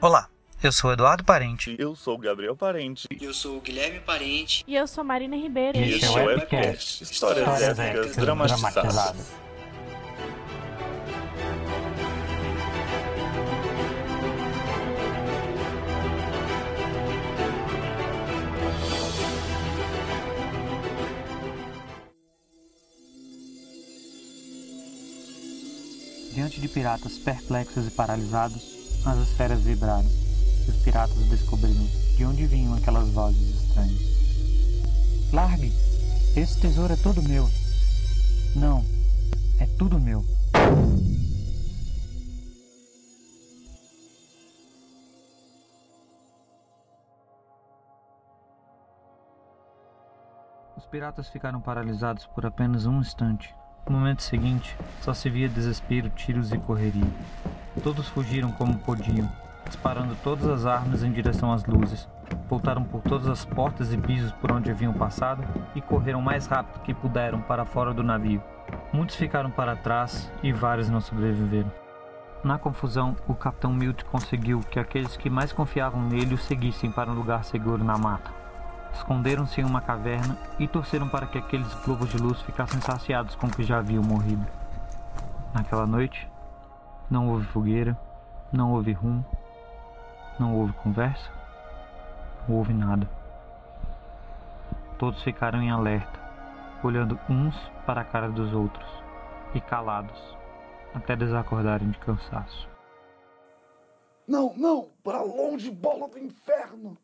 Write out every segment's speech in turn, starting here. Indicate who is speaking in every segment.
Speaker 1: Olá, eu sou Eduardo Parente.
Speaker 2: Eu sou o Gabriel Parente.
Speaker 3: Eu sou o Guilherme Parente.
Speaker 4: E eu sou Marina Ribeiro.
Speaker 2: E este é o Webcast, histórias, histórias épicas dramatizadas. dramatizadas.
Speaker 1: Diante de piratas perplexos e paralisados, as esferas vibraram. E os piratas descobriram de onde vinham aquelas vozes estranhas. Largue! Esse tesouro é todo meu. Não, é tudo meu. Os piratas ficaram paralisados por apenas um instante. No momento seguinte, só se via desespero, tiros e correria. Todos fugiram como podiam, disparando todas as armas em direção às luzes. Voltaram por todas as portas e pisos por onde haviam passado e correram mais rápido que puderam para fora do navio. Muitos ficaram para trás e vários não sobreviveram. Na confusão, o capitão Milt conseguiu que aqueles que mais confiavam nele o seguissem para um lugar seguro na mata. Esconderam-se em uma caverna e torceram para que aqueles globos de luz ficassem saciados com o que já haviam morrido. Naquela noite, não houve fogueira, não houve rumo, não houve conversa, não houve nada. Todos ficaram em alerta, olhando uns para a cara dos outros e calados, até desacordarem de cansaço.
Speaker 5: Não, não! Para longe, bola do inferno!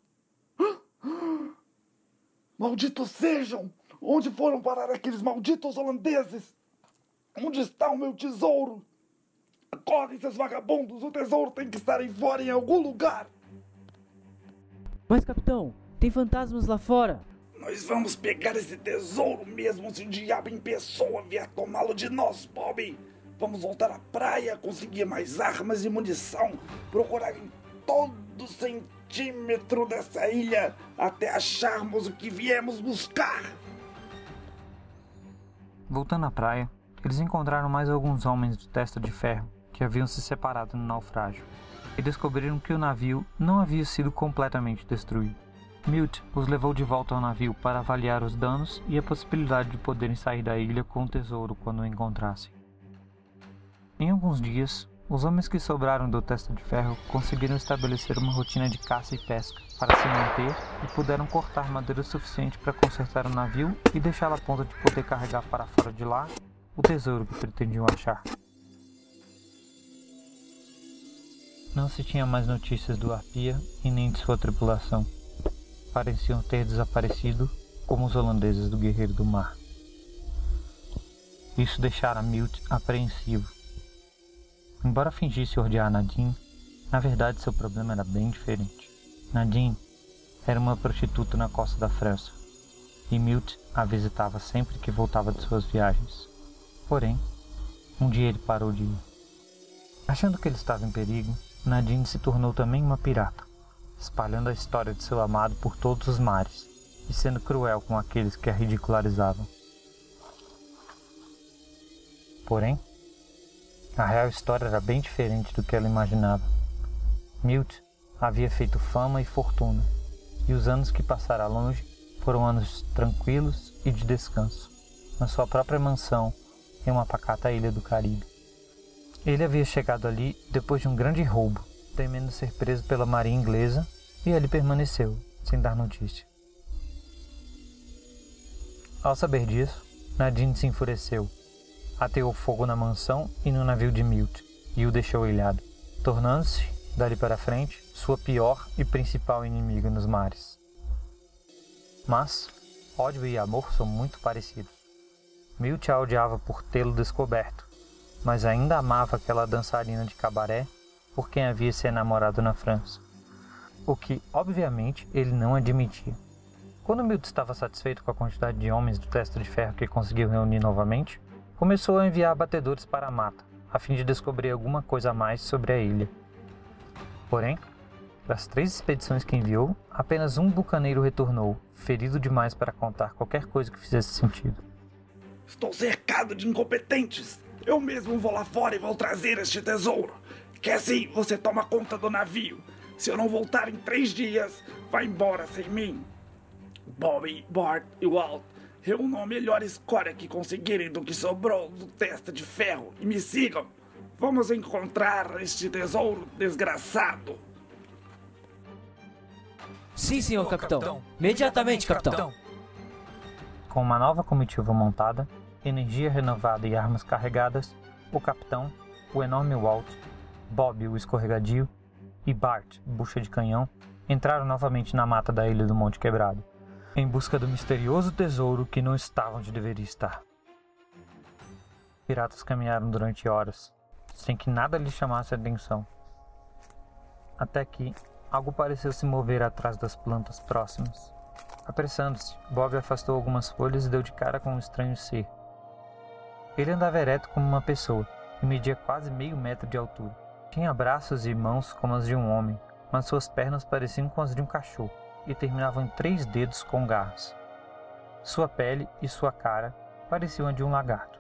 Speaker 5: Malditos sejam! Onde foram parar aqueles malditos holandeses? Onde está o meu tesouro? Correm, seus vagabundos! O tesouro tem que estar aí fora em algum lugar!
Speaker 6: Mas, capitão, tem fantasmas lá fora!
Speaker 5: Nós vamos pegar esse tesouro mesmo se o diabo em pessoa vier tomá-lo de nós, Bobby! Vamos voltar à praia, conseguir mais armas e munição, procurar em todo centímetro dessa ilha até acharmos o que viemos buscar.
Speaker 1: Voltando à praia, eles encontraram mais alguns homens de testa de ferro que haviam se separado no naufrágio e descobriram que o navio não havia sido completamente destruído. Milt os levou de volta ao navio para avaliar os danos e a possibilidade de poderem sair da ilha com o tesouro quando o encontrassem. Em alguns dias, os homens que sobraram do Testa de Ferro conseguiram estabelecer uma rotina de caça e pesca para se manter e puderam cortar madeira suficiente para consertar o navio e deixá-lo a ponto de poder carregar para fora de lá o tesouro que pretendiam achar. Não se tinha mais notícias do Arpia e nem de sua tripulação. Pareciam ter desaparecido como os holandeses do Guerreiro do Mar. Isso deixara Milt apreensivo Embora fingisse odiar Nadine, na verdade seu problema era bem diferente. Nadine era uma prostituta na costa da França e Milt a visitava sempre que voltava de suas viagens. Porém, um dia ele parou de ir. Achando que ele estava em perigo, Nadine se tornou também uma pirata, espalhando a história de seu amado por todos os mares e sendo cruel com aqueles que a ridicularizavam. Porém, a real história era bem diferente do que ela imaginava. Milt havia feito fama e fortuna, e os anos que passara longe foram anos tranquilos e de descanso, na sua própria mansão em uma pacata ilha do Caribe. Ele havia chegado ali depois de um grande roubo, temendo ser preso pela marinha inglesa, e ali permaneceu, sem dar notícia. Ao saber disso, Nadine se enfureceu ateou fogo na mansão e no navio de Milt e o deixou ilhado, tornando-se, dali para frente, sua pior e principal inimiga nos mares. Mas ódio e amor são muito parecidos. Milt a odiava por tê-lo descoberto, mas ainda amava aquela dançarina de cabaré por quem havia se enamorado na França, o que, obviamente, ele não admitia. Quando Milt estava satisfeito com a quantidade de homens do teste de ferro que conseguiu reunir novamente, começou a enviar batedores para a mata, a fim de descobrir alguma coisa a mais sobre a ilha. Porém, das três expedições que enviou, apenas um bucaneiro retornou, ferido demais para contar qualquer coisa que fizesse sentido.
Speaker 5: Estou cercado de incompetentes. Eu mesmo vou lá fora e vou trazer este tesouro. Que assim você toma conta do navio. Se eu não voltar em três dias, vai embora sem mim. Bobby, Bart e Walt reúnam a melhor escória que conseguirem do que sobrou do testa de ferro e me sigam. Vamos encontrar este tesouro desgraçado.
Speaker 6: Sim, senhor capitão. Imediatamente, capitão.
Speaker 1: Com uma nova comitiva montada, energia renovada e armas carregadas, o capitão, o enorme Walt, Bob o escorregadio e Bart, bucha de canhão, entraram novamente na mata da ilha do Monte Quebrado, em busca do misterioso tesouro que não estava onde deveria estar. Piratas caminharam durante horas, sem que nada lhes chamasse a atenção. Até que algo pareceu se mover atrás das plantas próximas. Apressando-se, Bob afastou algumas folhas e deu de cara com um estranho ser. Ele andava ereto como uma pessoa e media quase meio metro de altura. Tinha braços e mãos como as de um homem, mas suas pernas pareciam com as de um cachorro e terminavam em três dedos com garras. Sua pele e sua cara pareciam a de um lagarto.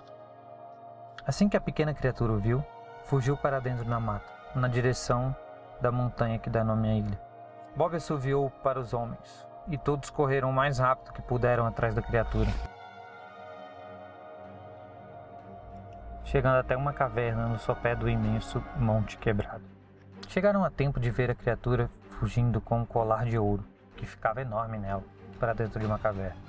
Speaker 1: Assim que a pequena criatura o viu, fugiu para dentro da mata, na direção da montanha que dá nome à ilha. Bob assoviou para os homens, e todos correram o mais rápido que puderam atrás da criatura. Chegando até uma caverna no sopé do imenso monte quebrado. Chegaram a tempo de ver a criatura fugindo com um colar de ouro, que ficava enorme nela, para dentro de uma caverna.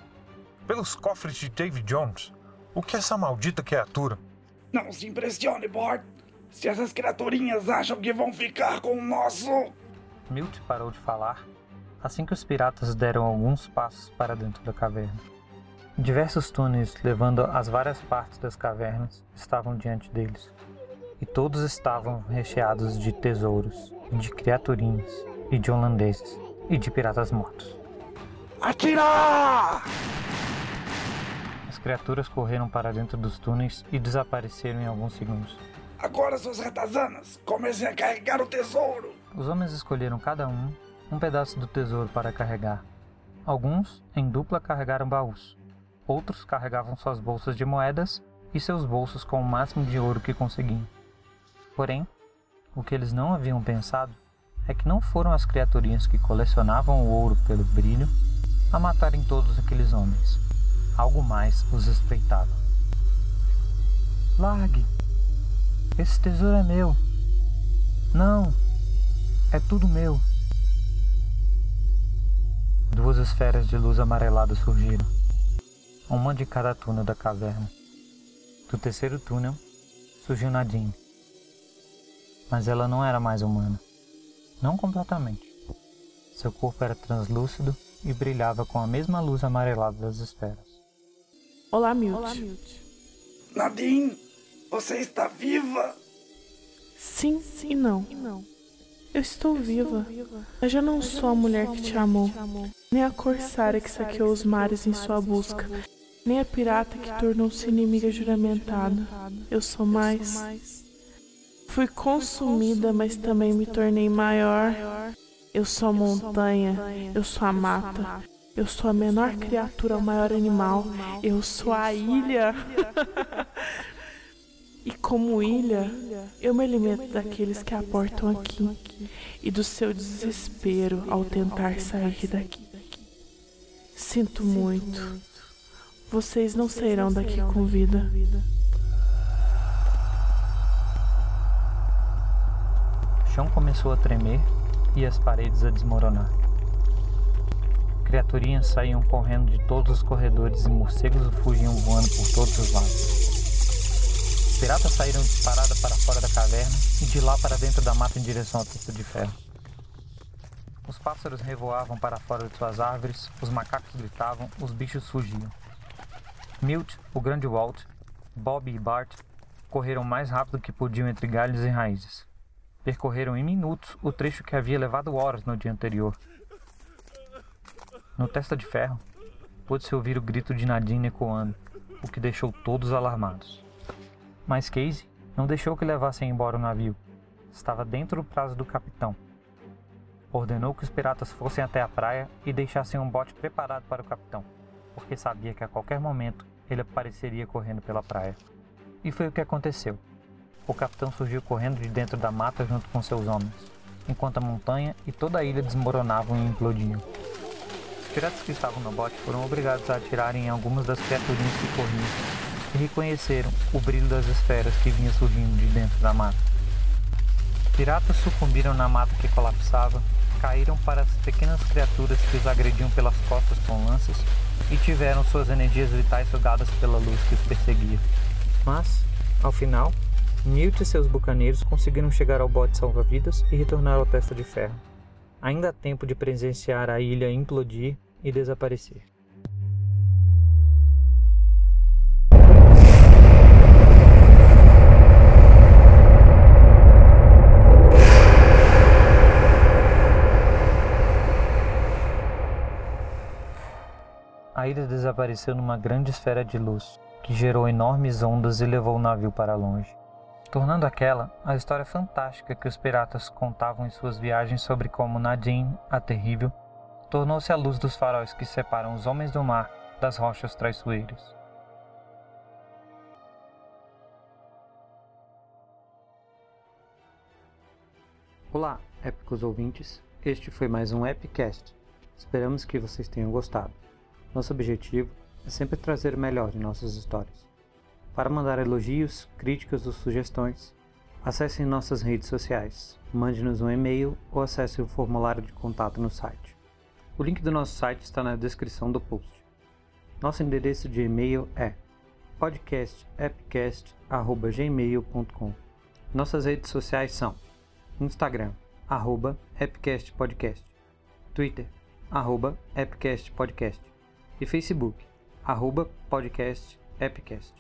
Speaker 2: Pelos cofres de David Jones, o que é essa maldita criatura?
Speaker 5: Não se impressione, Bart. Se essas criaturinhas acham que vão ficar com o nosso.
Speaker 1: Milt parou de falar assim que os piratas deram alguns passos para dentro da caverna. Diversos túneis levando às várias partes das cavernas estavam diante deles, e todos estavam recheados de tesouros, de criaturinhas, e de holandeses, e de piratas mortos.
Speaker 5: Atirar!
Speaker 1: As criaturas correram para dentro dos túneis e desapareceram em alguns segundos.
Speaker 5: Agora, suas ratazanas, comecem a carregar o tesouro!
Speaker 1: Os homens escolheram cada um um pedaço do tesouro para carregar. Alguns, em dupla, carregaram baús. Outros carregavam suas bolsas de moedas e seus bolsos com o máximo de ouro que conseguiam. Porém, o que eles não haviam pensado é que não foram as criaturinhas que colecionavam o ouro pelo brilho a matarem todos aqueles homens. Algo mais os espreitava. Largue! Esse tesouro é meu. Não! É tudo meu. Duas esferas de luz amarelada surgiram, uma de cada túnel da caverna. Do terceiro túnel surgiu Nadine. Mas ela não era mais humana. Não completamente. Seu corpo era translúcido e brilhava com a mesma luz amarelada das esferas.
Speaker 4: Olá, Milt.
Speaker 7: Olá, Milt.
Speaker 5: Nadine, você está viva?
Speaker 4: Sim, sim e não.
Speaker 7: E não.
Speaker 4: Eu estou
Speaker 7: Eu
Speaker 4: viva.
Speaker 7: estou viva.
Speaker 4: Mas já não
Speaker 7: Mas
Speaker 4: sou a mulher que te amou, nem a corsária que saqueou os mares em sua busca, nem a pirata que tornou-se inimiga juramentada. Eu sou mais. Fui consumida, mas também me tornei maior. Eu sou a montanha, eu sou a mata, eu sou a menor criatura, o maior animal, eu sou a ilha. E como ilha, eu me alimento daqueles que aportam aqui e do seu desespero ao tentar sair daqui. Sinto muito. Vocês não sairão daqui com vida.
Speaker 1: O chão começou a tremer e as paredes a desmoronar. Criaturinhas saíam correndo de todos os corredores e morcegos fugiam voando por todos os lados. Os piratas saíram disparada para fora da caverna e de lá para dentro da mata em direção ao teto de ferro. Os pássaros revoavam para fora de suas árvores, os macacos gritavam, os bichos fugiam. Milt, o grande Walt, Bob e Bart correram mais rápido que podiam entre galhos e raízes. Percorreram em minutos o trecho que havia levado horas no dia anterior. No testa de ferro, pôde-se ouvir o grito de Nadine ecoando, o que deixou todos alarmados. Mas Casey não deixou que levassem embora o navio. Estava dentro do prazo do capitão. Ordenou que os piratas fossem até a praia e deixassem um bote preparado para o capitão, porque sabia que a qualquer momento ele apareceria correndo pela praia. E foi o que aconteceu. O capitão surgiu correndo de dentro da mata junto com seus homens. enquanto a montanha e toda a ilha desmoronavam e implodiam. Os piratas que estavam no bote foram obrigados a atirarem em algumas das criaturinhas que corriam e reconheceram o brilho das esferas que vinha surgindo de dentro da mata. Piratas sucumbiram na mata que colapsava, caíram para as pequenas criaturas que os agrediam pelas costas com lanças e tiveram suas energias vitais sugadas pela luz que os perseguia. Mas, ao final, Newt e seus bucaneiros conseguiram chegar ao bote salva-vidas e retornar ao Testa de Ferro. Ainda há tempo de presenciar a ilha implodir e desaparecer. A ilha desapareceu numa grande esfera de luz, que gerou enormes ondas e levou o navio para longe, tornando aquela a história fantástica que os piratas contavam em suas viagens sobre como Nadine, a terrível, tornou-se a luz dos faróis que separam os homens do mar das rochas traiçoeiras. Olá, épicos ouvintes. Este foi mais um Epicast. Esperamos que vocês tenham gostado. Nosso objetivo é sempre trazer o melhor de nossas histórias. Para mandar elogios, críticas ou sugestões, acesse nossas redes sociais, mande-nos um e-mail ou acesse o formulário de contato no site. O link do nosso site está na descrição do post. Nosso endereço de e-mail é podcastepcast.gmail.com Nossas redes sociais são Instagram, epcastpodcast, Twitter, epcastpodcast e Facebook, arroba podcast Epicast.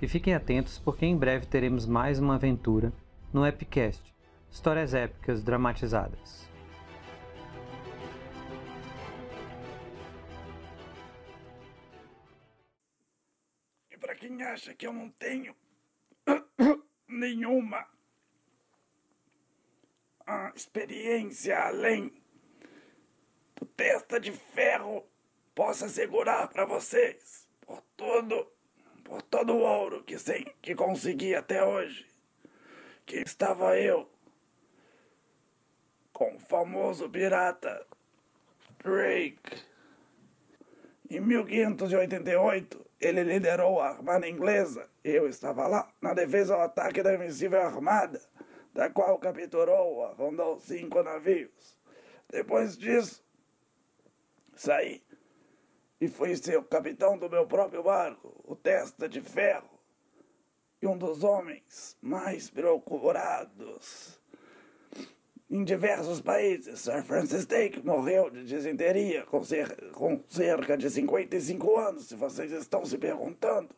Speaker 1: E fiquem atentos porque em breve teremos mais uma aventura no Epicast, histórias épicas dramatizadas.
Speaker 5: E para quem acha que eu não tenho nenhuma ah, experiência além do testa de ferro posso assegurar para vocês, por todo, por todo o ouro que, sem, que consegui até hoje, que estava eu com o famoso pirata Drake. Em 1588, ele liderou a armada inglesa eu estava lá na defesa ao ataque da invencível armada, da qual capturou ou afundou cinco navios. Depois disso, saí e fui ser o capitão do meu próprio barco, o Testa de Ferro, e um dos homens mais procurados em diversos países. Sir Francis Drake morreu de desinteria com, cer com cerca de 55 anos, se vocês estão se perguntando.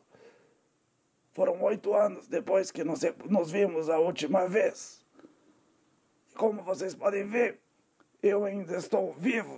Speaker 5: Foram oito anos depois que nos, nos vimos a última vez. Como vocês podem ver, eu ainda estou vivo